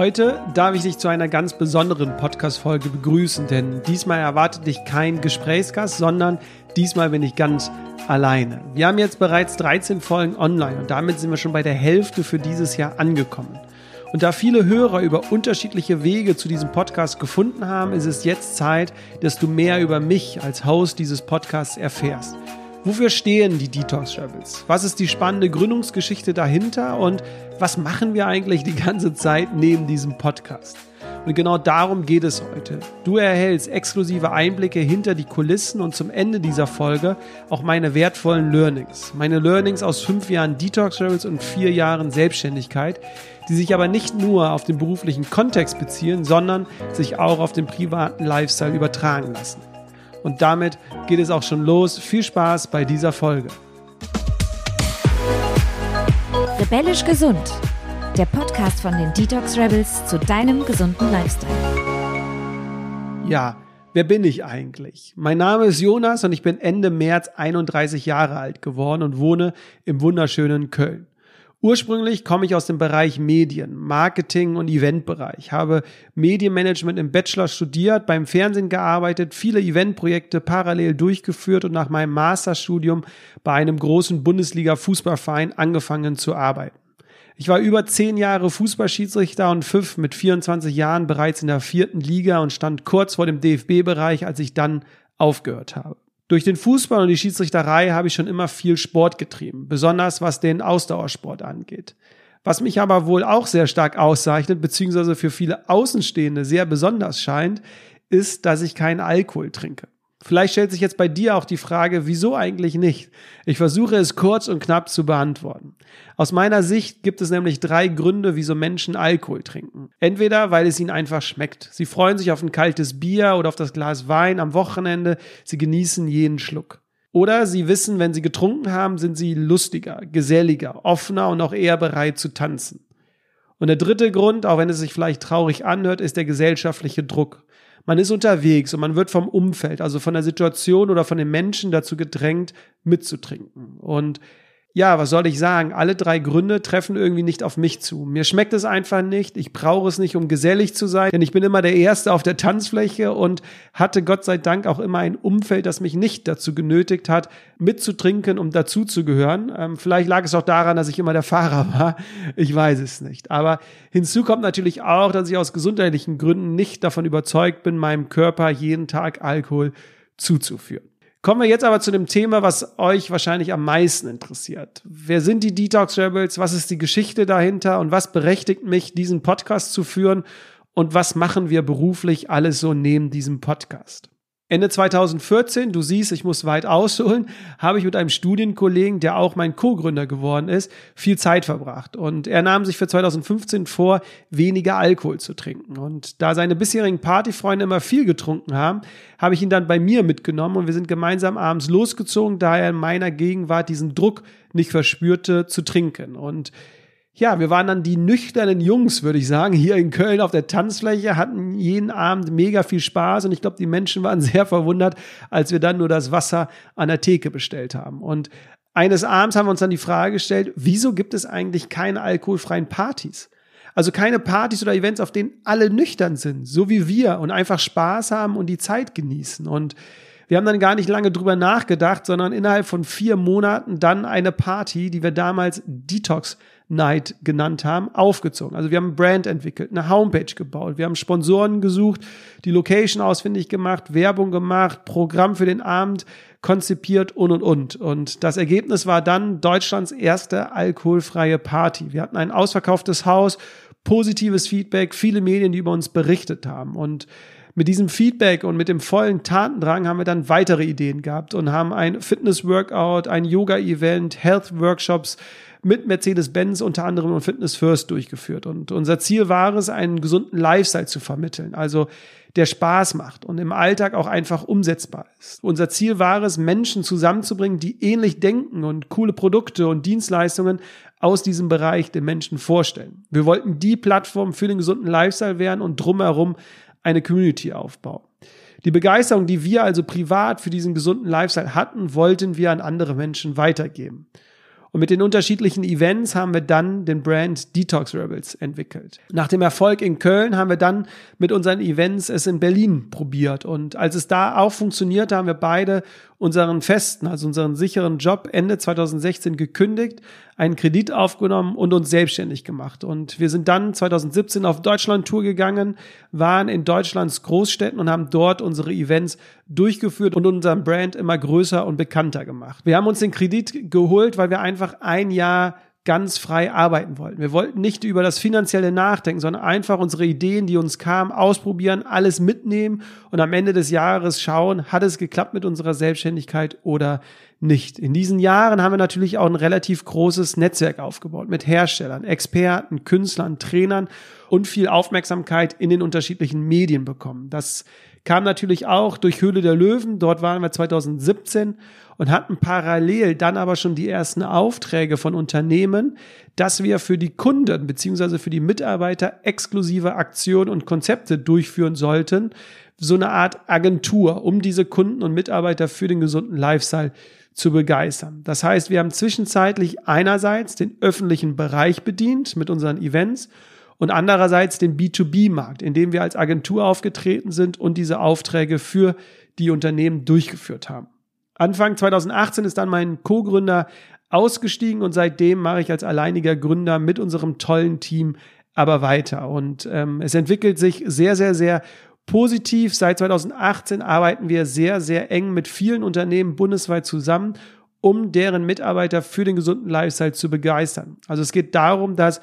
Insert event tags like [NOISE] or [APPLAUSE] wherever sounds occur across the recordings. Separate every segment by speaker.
Speaker 1: Heute darf ich dich zu einer ganz besonderen Podcast-Folge begrüßen, denn diesmal erwartet dich kein Gesprächsgast, sondern diesmal bin ich ganz alleine. Wir haben jetzt bereits 13 Folgen online und damit sind wir schon bei der Hälfte für dieses Jahr angekommen. Und da viele Hörer über unterschiedliche Wege zu diesem Podcast gefunden haben, ist es jetzt Zeit, dass du mehr über mich als Host dieses Podcasts erfährst. Wofür stehen die Detox Rebels? Was ist die spannende Gründungsgeschichte dahinter und was machen wir eigentlich die ganze Zeit neben diesem Podcast? Und genau darum geht es heute. Du erhältst exklusive Einblicke hinter die Kulissen und zum Ende dieser Folge auch meine wertvollen Learnings. Meine Learnings aus fünf Jahren Detox Rebels und vier Jahren Selbstständigkeit, die sich aber nicht nur auf den beruflichen Kontext beziehen, sondern sich auch auf den privaten Lifestyle übertragen lassen. Und damit geht es auch schon los. Viel Spaß bei dieser Folge.
Speaker 2: Rebellisch gesund. Der Podcast von den Detox Rebels zu deinem gesunden Lifestyle.
Speaker 1: Ja, wer bin ich eigentlich? Mein Name ist Jonas und ich bin Ende März 31 Jahre alt geworden und wohne im wunderschönen Köln. Ursprünglich komme ich aus dem Bereich Medien, Marketing und Eventbereich, habe Medienmanagement im Bachelor studiert, beim Fernsehen gearbeitet, viele Eventprojekte parallel durchgeführt und nach meinem Masterstudium bei einem großen Bundesliga-Fußballverein angefangen zu arbeiten. Ich war über zehn Jahre Fußballschiedsrichter und pfiff mit 24 Jahren bereits in der vierten Liga und stand kurz vor dem DFB-Bereich, als ich dann aufgehört habe. Durch den Fußball und die Schiedsrichterei habe ich schon immer viel Sport getrieben, besonders was den Ausdauersport angeht. Was mich aber wohl auch sehr stark auszeichnet, beziehungsweise für viele Außenstehende sehr besonders scheint, ist, dass ich keinen Alkohol trinke. Vielleicht stellt sich jetzt bei dir auch die Frage, wieso eigentlich nicht? Ich versuche es kurz und knapp zu beantworten. Aus meiner Sicht gibt es nämlich drei Gründe, wieso Menschen Alkohol trinken. Entweder, weil es ihnen einfach schmeckt. Sie freuen sich auf ein kaltes Bier oder auf das Glas Wein am Wochenende. Sie genießen jeden Schluck. Oder sie wissen, wenn sie getrunken haben, sind sie lustiger, geselliger, offener und auch eher bereit zu tanzen. Und der dritte Grund, auch wenn es sich vielleicht traurig anhört, ist der gesellschaftliche Druck. Man ist unterwegs und man wird vom Umfeld, also von der Situation oder von den Menschen dazu gedrängt, mitzutrinken. Und ja, was soll ich sagen? Alle drei Gründe treffen irgendwie nicht auf mich zu. Mir schmeckt es einfach nicht. Ich brauche es nicht, um gesellig zu sein, denn ich bin immer der Erste auf der Tanzfläche und hatte Gott sei Dank auch immer ein Umfeld, das mich nicht dazu genötigt hat, mitzutrinken, um dazuzugehören. Ähm, vielleicht lag es auch daran, dass ich immer der Fahrer war. Ich weiß es nicht. Aber hinzu kommt natürlich auch, dass ich aus gesundheitlichen Gründen nicht davon überzeugt bin, meinem Körper jeden Tag Alkohol zuzuführen. Kommen wir jetzt aber zu dem Thema, was euch wahrscheinlich am meisten interessiert. Wer sind die Detox Rebels? Was ist die Geschichte dahinter? Und was berechtigt mich, diesen Podcast zu führen? Und was machen wir beruflich alles so neben diesem Podcast? Ende 2014, du siehst, ich muss weit ausholen, habe ich mit einem Studienkollegen, der auch mein Co-Gründer geworden ist, viel Zeit verbracht. Und er nahm sich für 2015 vor, weniger Alkohol zu trinken. Und da seine bisherigen Partyfreunde immer viel getrunken haben, habe ich ihn dann bei mir mitgenommen und wir sind gemeinsam abends losgezogen, da er in meiner Gegenwart diesen Druck nicht verspürte, zu trinken. Und ja, wir waren dann die nüchternen Jungs, würde ich sagen, hier in Köln auf der Tanzfläche, hatten jeden Abend mega viel Spaß und ich glaube, die Menschen waren [LAUGHS] sehr verwundert, als wir dann nur das Wasser an der Theke bestellt haben. Und eines Abends haben wir uns dann die Frage gestellt, wieso gibt es eigentlich keine alkoholfreien Partys? Also keine Partys oder Events, auf denen alle nüchtern sind, so wie wir und einfach Spaß haben und die Zeit genießen. Und wir haben dann gar nicht lange drüber nachgedacht, sondern innerhalb von vier Monaten dann eine Party, die wir damals Detox Night genannt haben, aufgezogen. Also wir haben Brand entwickelt, eine Homepage gebaut, wir haben Sponsoren gesucht, die Location ausfindig gemacht, Werbung gemacht, Programm für den Abend konzipiert und und und. Und das Ergebnis war dann Deutschlands erste alkoholfreie Party. Wir hatten ein ausverkauftes Haus, positives Feedback, viele Medien, die über uns berichtet haben. Und mit diesem Feedback und mit dem vollen Tatendrang haben wir dann weitere Ideen gehabt und haben ein Fitness-Workout, ein Yoga-Event, Health-Workshops mit Mercedes-Benz unter anderem und Fitness First durchgeführt. Und unser Ziel war es, einen gesunden Lifestyle zu vermitteln. Also der Spaß macht und im Alltag auch einfach umsetzbar ist. Unser Ziel war es, Menschen zusammenzubringen, die ähnlich denken und coole Produkte und Dienstleistungen aus diesem Bereich den Menschen vorstellen. Wir wollten die Plattform für den gesunden Lifestyle werden und drumherum eine Community aufbauen. Die Begeisterung, die wir also privat für diesen gesunden Lifestyle hatten, wollten wir an andere Menschen weitergeben. Und mit den unterschiedlichen Events haben wir dann den Brand Detox Rebels entwickelt. Nach dem Erfolg in Köln haben wir dann mit unseren Events es in Berlin probiert. Und als es da auch funktionierte, haben wir beide unseren festen, also unseren sicheren Job Ende 2016 gekündigt, einen Kredit aufgenommen und uns selbstständig gemacht. Und wir sind dann 2017 auf Deutschland-Tour gegangen, waren in Deutschlands Großstädten und haben dort unsere Events durchgeführt und unseren Brand immer größer und bekannter gemacht. Wir haben uns den Kredit geholt, weil wir einfach ein Jahr ganz frei arbeiten wollten. Wir wollten nicht über das Finanzielle nachdenken, sondern einfach unsere Ideen, die uns kamen, ausprobieren, alles mitnehmen und am Ende des Jahres schauen, hat es geklappt mit unserer Selbstständigkeit oder nicht. In diesen Jahren haben wir natürlich auch ein relativ großes Netzwerk aufgebaut mit Herstellern, Experten, Künstlern, Trainern und viel Aufmerksamkeit in den unterschiedlichen Medien bekommen. Das kam natürlich auch durch Höhle der Löwen. Dort waren wir 2017 und hatten parallel dann aber schon die ersten Aufträge von Unternehmen, dass wir für die Kunden beziehungsweise für die Mitarbeiter exklusive Aktionen und Konzepte durchführen sollten. So eine Art Agentur, um diese Kunden und Mitarbeiter für den gesunden Lifestyle zu begeistern. Das heißt, wir haben zwischenzeitlich einerseits den öffentlichen Bereich bedient mit unseren Events und andererseits den B2B-Markt, in dem wir als Agentur aufgetreten sind und diese Aufträge für die Unternehmen durchgeführt haben. Anfang 2018 ist dann mein Co-Gründer ausgestiegen und seitdem mache ich als alleiniger Gründer mit unserem tollen Team aber weiter. Und ähm, es entwickelt sich sehr, sehr, sehr positiv. Seit 2018 arbeiten wir sehr, sehr eng mit vielen Unternehmen bundesweit zusammen, um deren Mitarbeiter für den gesunden Lifestyle zu begeistern. Also es geht darum, dass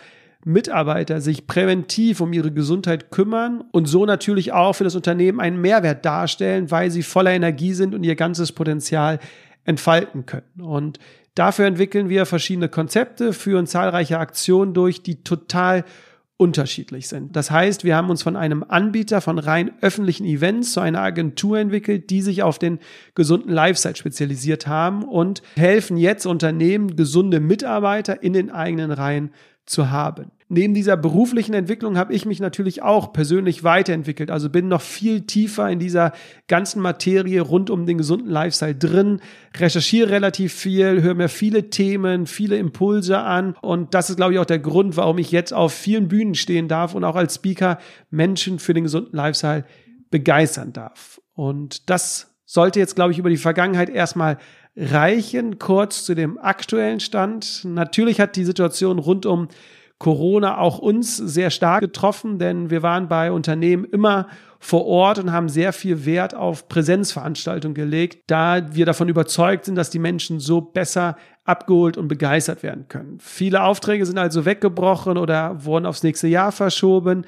Speaker 1: Mitarbeiter sich präventiv um ihre Gesundheit kümmern und so natürlich auch für das Unternehmen einen Mehrwert darstellen, weil sie voller Energie sind und ihr ganzes Potenzial entfalten können. Und dafür entwickeln wir verschiedene Konzepte, führen zahlreiche Aktionen durch, die total unterschiedlich sind. Das heißt, wir haben uns von einem Anbieter von rein öffentlichen Events zu einer Agentur entwickelt, die sich auf den gesunden Lifestyle spezialisiert haben und helfen jetzt Unternehmen, gesunde Mitarbeiter in den eigenen Reihen zu haben. Neben dieser beruflichen Entwicklung habe ich mich natürlich auch persönlich weiterentwickelt. Also bin noch viel tiefer in dieser ganzen Materie rund um den gesunden Lifestyle drin, recherchiere relativ viel, höre mir viele Themen, viele Impulse an. Und das ist, glaube ich, auch der Grund, warum ich jetzt auf vielen Bühnen stehen darf und auch als Speaker Menschen für den gesunden Lifestyle begeistern darf. Und das sollte jetzt, glaube ich, über die Vergangenheit erstmal reichen. Kurz zu dem aktuellen Stand. Natürlich hat die Situation rund um Corona auch uns sehr stark getroffen, denn wir waren bei Unternehmen immer vor Ort und haben sehr viel Wert auf Präsenzveranstaltungen gelegt, da wir davon überzeugt sind, dass die Menschen so besser abgeholt und begeistert werden können. Viele Aufträge sind also weggebrochen oder wurden aufs nächste Jahr verschoben.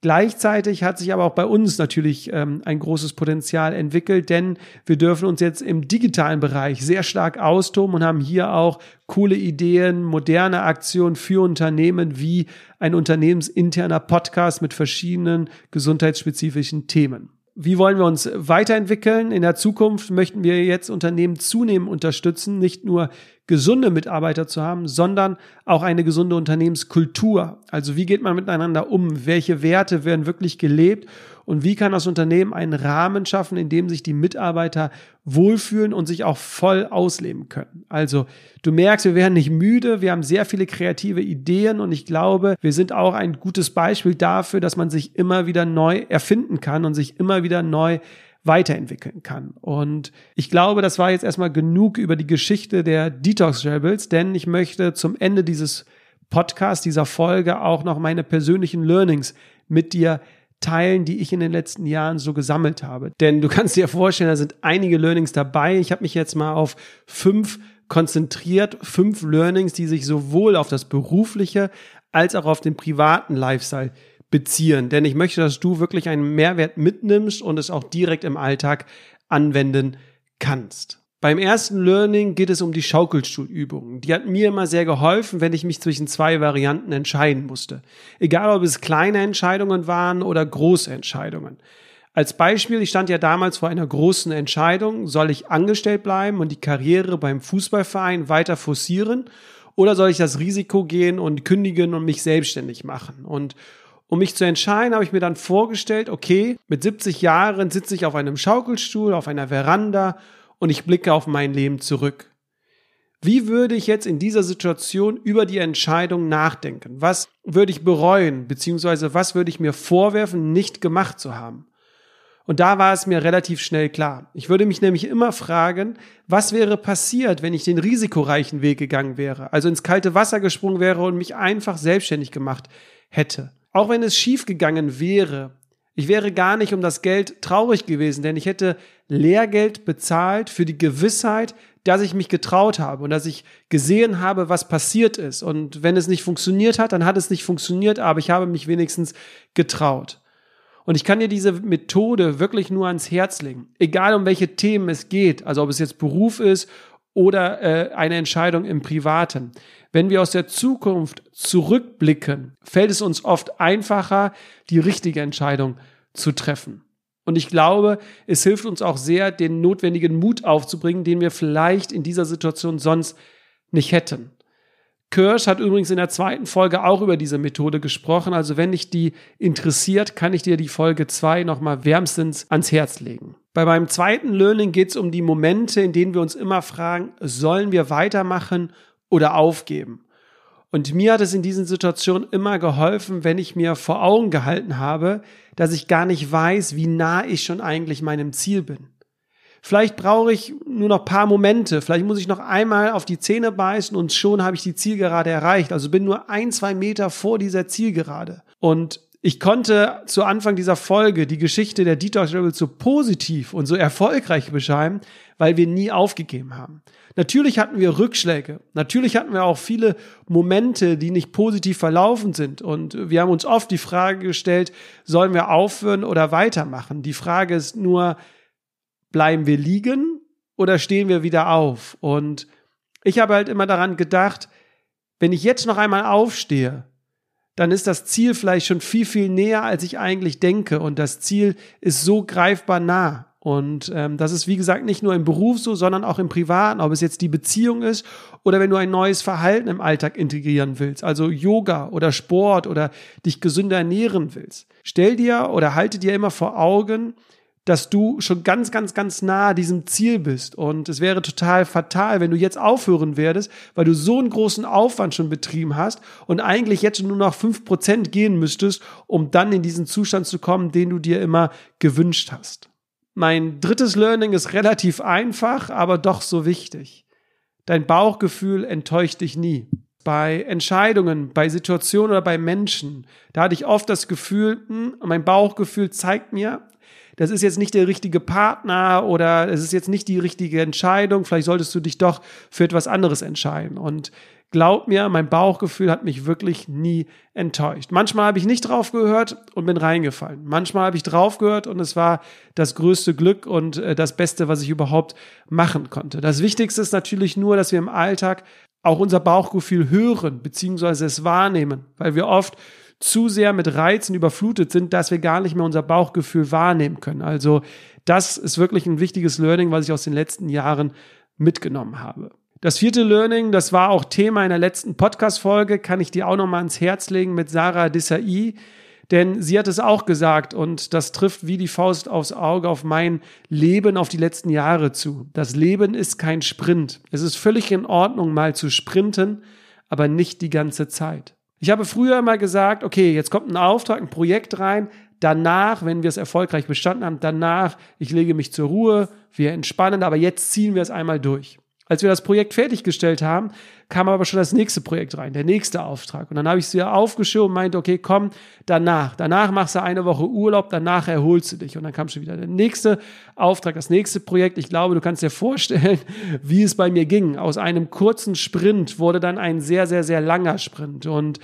Speaker 1: Gleichzeitig hat sich aber auch bei uns natürlich ähm, ein großes Potenzial entwickelt, denn wir dürfen uns jetzt im digitalen Bereich sehr stark austoben und haben hier auch coole Ideen, moderne Aktionen für Unternehmen wie ein unternehmensinterner Podcast mit verschiedenen gesundheitsspezifischen Themen. Wie wollen wir uns weiterentwickeln? In der Zukunft möchten wir jetzt Unternehmen zunehmend unterstützen, nicht nur gesunde Mitarbeiter zu haben, sondern auch eine gesunde Unternehmenskultur. Also wie geht man miteinander um? Welche Werte werden wirklich gelebt? Und wie kann das Unternehmen einen Rahmen schaffen, in dem sich die Mitarbeiter wohlfühlen und sich auch voll ausleben können? Also du merkst, wir werden nicht müde, wir haben sehr viele kreative Ideen und ich glaube, wir sind auch ein gutes Beispiel dafür, dass man sich immer wieder neu erfinden kann und sich immer wieder neu weiterentwickeln kann. Und ich glaube, das war jetzt erstmal genug über die Geschichte der Detox Rebels, denn ich möchte zum Ende dieses Podcast, dieser Folge auch noch meine persönlichen Learnings mit dir teilen, die ich in den letzten Jahren so gesammelt habe. Denn du kannst dir vorstellen, da sind einige Learnings dabei. Ich habe mich jetzt mal auf fünf konzentriert, fünf Learnings, die sich sowohl auf das berufliche als auch auf den privaten Lifestyle beziehen. Denn ich möchte, dass du wirklich einen Mehrwert mitnimmst und es auch direkt im Alltag anwenden kannst. Beim ersten Learning geht es um die Schaukelstuhlübungen. Die hat mir immer sehr geholfen, wenn ich mich zwischen zwei Varianten entscheiden musste. Egal, ob es kleine Entscheidungen waren oder große Entscheidungen. Als Beispiel, ich stand ja damals vor einer großen Entscheidung, soll ich angestellt bleiben und die Karriere beim Fußballverein weiter forcieren oder soll ich das Risiko gehen und kündigen und mich selbstständig machen? Und um mich zu entscheiden, habe ich mir dann vorgestellt, okay, mit 70 Jahren sitze ich auf einem Schaukelstuhl, auf einer Veranda und ich blicke auf mein Leben zurück. Wie würde ich jetzt in dieser Situation über die Entscheidung nachdenken? Was würde ich bereuen, beziehungsweise was würde ich mir vorwerfen, nicht gemacht zu haben? Und da war es mir relativ schnell klar. Ich würde mich nämlich immer fragen, was wäre passiert, wenn ich den risikoreichen Weg gegangen wäre, also ins kalte Wasser gesprungen wäre und mich einfach selbstständig gemacht hätte. Auch wenn es schief gegangen wäre, ich wäre gar nicht um das Geld traurig gewesen, denn ich hätte Lehrgeld bezahlt für die Gewissheit, dass ich mich getraut habe und dass ich gesehen habe, was passiert ist. Und wenn es nicht funktioniert hat, dann hat es nicht funktioniert, aber ich habe mich wenigstens getraut. Und ich kann dir diese Methode wirklich nur ans Herz legen, egal um welche Themen es geht, also ob es jetzt Beruf ist oder äh, eine Entscheidung im Privaten. Wenn wir aus der Zukunft zurückblicken, fällt es uns oft einfacher, die richtige Entscheidung zu treffen. Und ich glaube, es hilft uns auch sehr, den notwendigen Mut aufzubringen, den wir vielleicht in dieser Situation sonst nicht hätten. Kirsch hat übrigens in der zweiten Folge auch über diese Methode gesprochen. Also wenn dich die interessiert, kann ich dir die Folge 2 nochmal wärmstens ans Herz legen. Bei meinem zweiten Learning geht es um die Momente, in denen wir uns immer fragen, sollen wir weitermachen oder aufgeben. Und mir hat es in diesen Situationen immer geholfen, wenn ich mir vor Augen gehalten habe, dass ich gar nicht weiß, wie nah ich schon eigentlich meinem Ziel bin. Vielleicht brauche ich nur noch paar Momente, vielleicht muss ich noch einmal auf die Zähne beißen und schon habe ich die Zielgerade erreicht. Also bin nur ein, zwei Meter vor dieser Zielgerade. Und ich konnte zu Anfang dieser Folge die Geschichte der Detox Rebels so positiv und so erfolgreich beschreiben, weil wir nie aufgegeben haben. Natürlich hatten wir Rückschläge. Natürlich hatten wir auch viele Momente, die nicht positiv verlaufen sind. Und wir haben uns oft die Frage gestellt, sollen wir aufhören oder weitermachen? Die Frage ist nur, bleiben wir liegen oder stehen wir wieder auf? Und ich habe halt immer daran gedacht, wenn ich jetzt noch einmal aufstehe, dann ist das Ziel vielleicht schon viel, viel näher, als ich eigentlich denke. Und das Ziel ist so greifbar nah. Und ähm, das ist, wie gesagt, nicht nur im Beruf so, sondern auch im Privaten, ob es jetzt die Beziehung ist oder wenn du ein neues Verhalten im Alltag integrieren willst, also Yoga oder Sport oder dich gesünder ernähren willst. Stell dir oder halte dir immer vor Augen, dass du schon ganz, ganz, ganz nah diesem Ziel bist. Und es wäre total fatal, wenn du jetzt aufhören werdest, weil du so einen großen Aufwand schon betrieben hast und eigentlich jetzt nur noch fünf Prozent gehen müsstest, um dann in diesen Zustand zu kommen, den du dir immer gewünscht hast. Mein drittes Learning ist relativ einfach, aber doch so wichtig. Dein Bauchgefühl enttäuscht dich nie. Bei Entscheidungen, bei Situationen oder bei Menschen, da hatte ich oft das Gefühl, hm, mein Bauchgefühl zeigt mir, das ist jetzt nicht der richtige Partner oder es ist jetzt nicht die richtige Entscheidung, vielleicht solltest du dich doch für etwas anderes entscheiden. Und glaub mir, mein Bauchgefühl hat mich wirklich nie enttäuscht. Manchmal habe ich nicht drauf gehört und bin reingefallen. Manchmal habe ich drauf gehört und es war das größte Glück und äh, das Beste, was ich überhaupt machen konnte. Das Wichtigste ist natürlich nur, dass wir im Alltag auch unser Bauchgefühl hören beziehungsweise es wahrnehmen, weil wir oft zu sehr mit Reizen überflutet sind, dass wir gar nicht mehr unser Bauchgefühl wahrnehmen können. Also das ist wirklich ein wichtiges Learning, was ich aus den letzten Jahren mitgenommen habe. Das vierte Learning, das war auch Thema in der letzten Podcast-Folge, kann ich dir auch nochmal ans Herz legen mit Sarah Desai. Denn sie hat es auch gesagt und das trifft wie die Faust aufs Auge auf mein Leben, auf die letzten Jahre zu. Das Leben ist kein Sprint. Es ist völlig in Ordnung, mal zu sprinten, aber nicht die ganze Zeit. Ich habe früher immer gesagt, okay, jetzt kommt ein Auftrag, ein Projekt rein. Danach, wenn wir es erfolgreich bestanden haben, danach, ich lege mich zur Ruhe, wir entspannen, aber jetzt ziehen wir es einmal durch. Als wir das Projekt fertiggestellt haben, kam aber schon das nächste Projekt rein, der nächste Auftrag. Und dann habe ich sie aufgeschoben und meinte, okay, komm, danach. Danach machst du eine Woche Urlaub, danach erholst du dich. Und dann kam schon wieder der nächste Auftrag, das nächste Projekt. Ich glaube, du kannst dir vorstellen, [LAUGHS] wie es bei mir ging. Aus einem kurzen Sprint wurde dann ein sehr, sehr, sehr langer Sprint. Und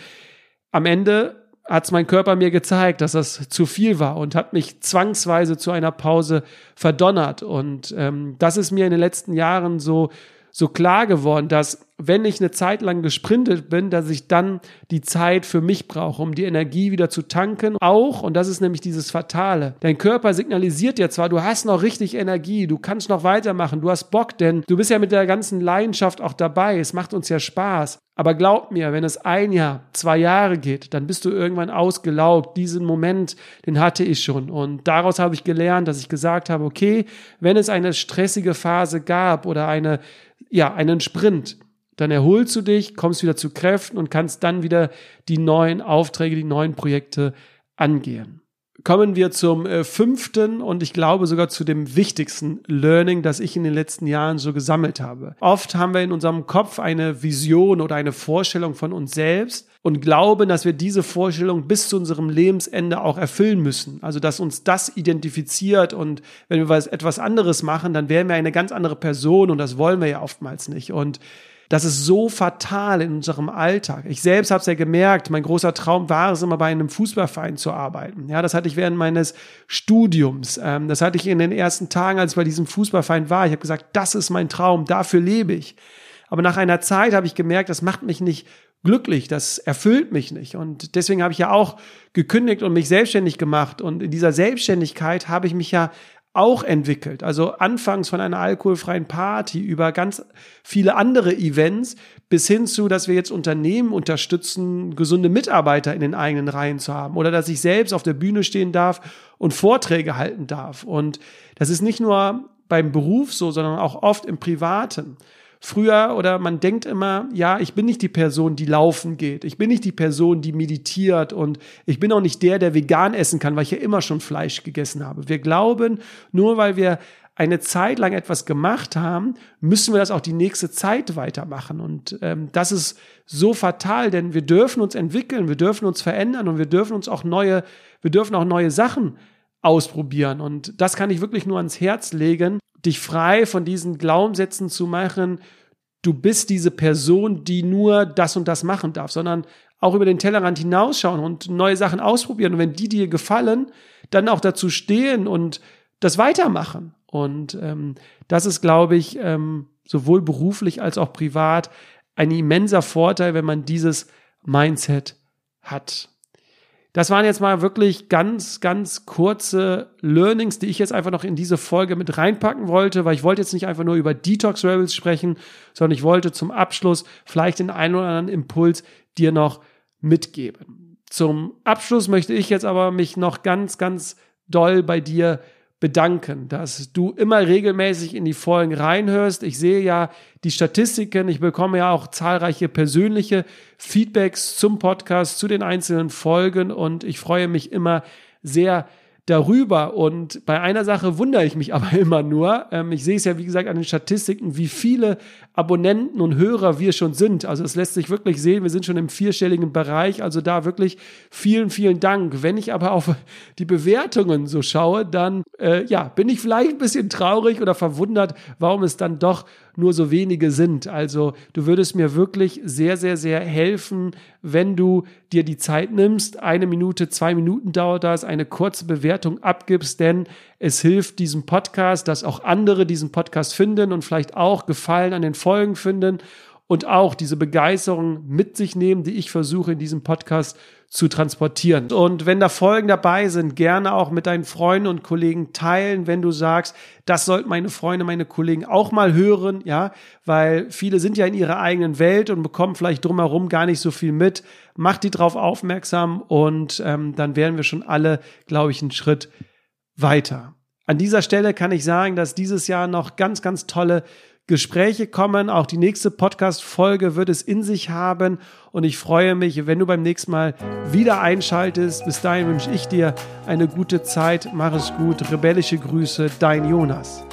Speaker 1: am Ende hat es mein Körper mir gezeigt, dass das zu viel war und hat mich zwangsweise zu einer Pause verdonnert. Und ähm, das ist mir in den letzten Jahren so so klar geworden, dass wenn ich eine Zeit lang gesprintet bin, dass ich dann die Zeit für mich brauche, um die Energie wieder zu tanken. Auch, und das ist nämlich dieses Fatale, dein Körper signalisiert ja zwar, du hast noch richtig Energie, du kannst noch weitermachen, du hast Bock, denn du bist ja mit der ganzen Leidenschaft auch dabei, es macht uns ja Spaß. Aber glaub mir, wenn es ein Jahr, zwei Jahre geht, dann bist du irgendwann ausgelaugt. Diesen Moment, den hatte ich schon. Und daraus habe ich gelernt, dass ich gesagt habe, okay, wenn es eine stressige Phase gab oder eine, ja, einen Sprint, dann erholst du dich, kommst wieder zu Kräften und kannst dann wieder die neuen Aufträge, die neuen Projekte angehen. Kommen wir zum äh, fünften und ich glaube sogar zu dem wichtigsten Learning, das ich in den letzten Jahren so gesammelt habe. Oft haben wir in unserem Kopf eine Vision oder eine Vorstellung von uns selbst und glauben, dass wir diese Vorstellung bis zu unserem Lebensende auch erfüllen müssen. Also, dass uns das identifiziert und wenn wir was, etwas anderes machen, dann wären wir eine ganz andere Person und das wollen wir ja oftmals nicht. Und das ist so fatal in unserem Alltag. Ich selbst habe es ja gemerkt, mein großer Traum war es immer bei einem Fußballverein zu arbeiten. Ja, das hatte ich während meines Studiums. Ähm, das hatte ich in den ersten Tagen, als ich bei diesem Fußballverein war. Ich habe gesagt, das ist mein Traum, dafür lebe ich. Aber nach einer Zeit habe ich gemerkt, das macht mich nicht glücklich, das erfüllt mich nicht. Und deswegen habe ich ja auch gekündigt und mich selbstständig gemacht. Und in dieser Selbstständigkeit habe ich mich ja auch entwickelt. Also anfangs von einer alkoholfreien Party über ganz viele andere Events bis hin zu, dass wir jetzt Unternehmen unterstützen, gesunde Mitarbeiter in den eigenen Reihen zu haben oder dass ich selbst auf der Bühne stehen darf und Vorträge halten darf. Und das ist nicht nur beim Beruf so, sondern auch oft im Privaten früher oder man denkt immer, ja, ich bin nicht die Person, die laufen geht. Ich bin nicht die Person, die meditiert und ich bin auch nicht der, der vegan essen kann, weil ich ja immer schon Fleisch gegessen habe. Wir glauben, nur weil wir eine Zeit lang etwas gemacht haben, müssen wir das auch die nächste Zeit weitermachen. Und ähm, das ist so fatal, denn wir dürfen uns entwickeln, wir dürfen uns verändern und wir dürfen uns auch neue, wir dürfen auch neue Sachen ausprobieren. Und das kann ich wirklich nur ans Herz legen, dich frei von diesen Glaubenssätzen zu machen, du bist diese Person, die nur das und das machen darf, sondern auch über den Tellerrand hinausschauen und neue Sachen ausprobieren. Und wenn die dir gefallen, dann auch dazu stehen und das weitermachen. Und ähm, das ist, glaube ich, ähm, sowohl beruflich als auch privat ein immenser Vorteil, wenn man dieses Mindset hat. Das waren jetzt mal wirklich ganz, ganz kurze Learnings, die ich jetzt einfach noch in diese Folge mit reinpacken wollte, weil ich wollte jetzt nicht einfach nur über Detox Rebels sprechen, sondern ich wollte zum Abschluss vielleicht den einen oder anderen Impuls dir noch mitgeben. Zum Abschluss möchte ich jetzt aber mich noch ganz, ganz doll bei dir bedanken, dass du immer regelmäßig in die Folgen reinhörst. Ich sehe ja die Statistiken, ich bekomme ja auch zahlreiche persönliche Feedbacks zum Podcast, zu den einzelnen Folgen und ich freue mich immer sehr, darüber. Und bei einer Sache wundere ich mich [LAUGHS] aber immer nur. Ähm, ich sehe es ja, wie gesagt, an den Statistiken, wie viele Abonnenten und Hörer wir schon sind. Also es lässt sich wirklich sehen, wir sind schon im vierstelligen Bereich. Also da wirklich vielen, vielen Dank. Wenn ich aber auf [LAUGHS] die Bewertungen so schaue, dann äh, ja, bin ich vielleicht ein bisschen traurig oder verwundert, warum es dann doch nur so wenige sind. Also du würdest mir wirklich sehr, sehr, sehr helfen, wenn du dir die Zeit nimmst. Eine Minute, zwei Minuten dauert das, eine kurze Bewertung abgibst, denn es hilft diesem Podcast, dass auch andere diesen Podcast finden und vielleicht auch Gefallen an den Folgen finden und auch diese Begeisterung mit sich nehmen, die ich versuche in diesem Podcast zu transportieren. Und wenn da Folgen dabei sind, gerne auch mit deinen Freunden und Kollegen teilen, wenn du sagst, das sollten meine Freunde, meine Kollegen auch mal hören, ja, weil viele sind ja in ihrer eigenen Welt und bekommen vielleicht drumherum gar nicht so viel mit. Mach die drauf aufmerksam und ähm, dann wären wir schon alle, glaube ich, einen Schritt weiter. An dieser Stelle kann ich sagen, dass dieses Jahr noch ganz, ganz tolle Gespräche kommen. Auch die nächste Podcast-Folge wird es in sich haben. Und ich freue mich, wenn du beim nächsten Mal wieder einschaltest. Bis dahin wünsche ich dir eine gute Zeit. Mach es gut. Rebellische Grüße, dein Jonas.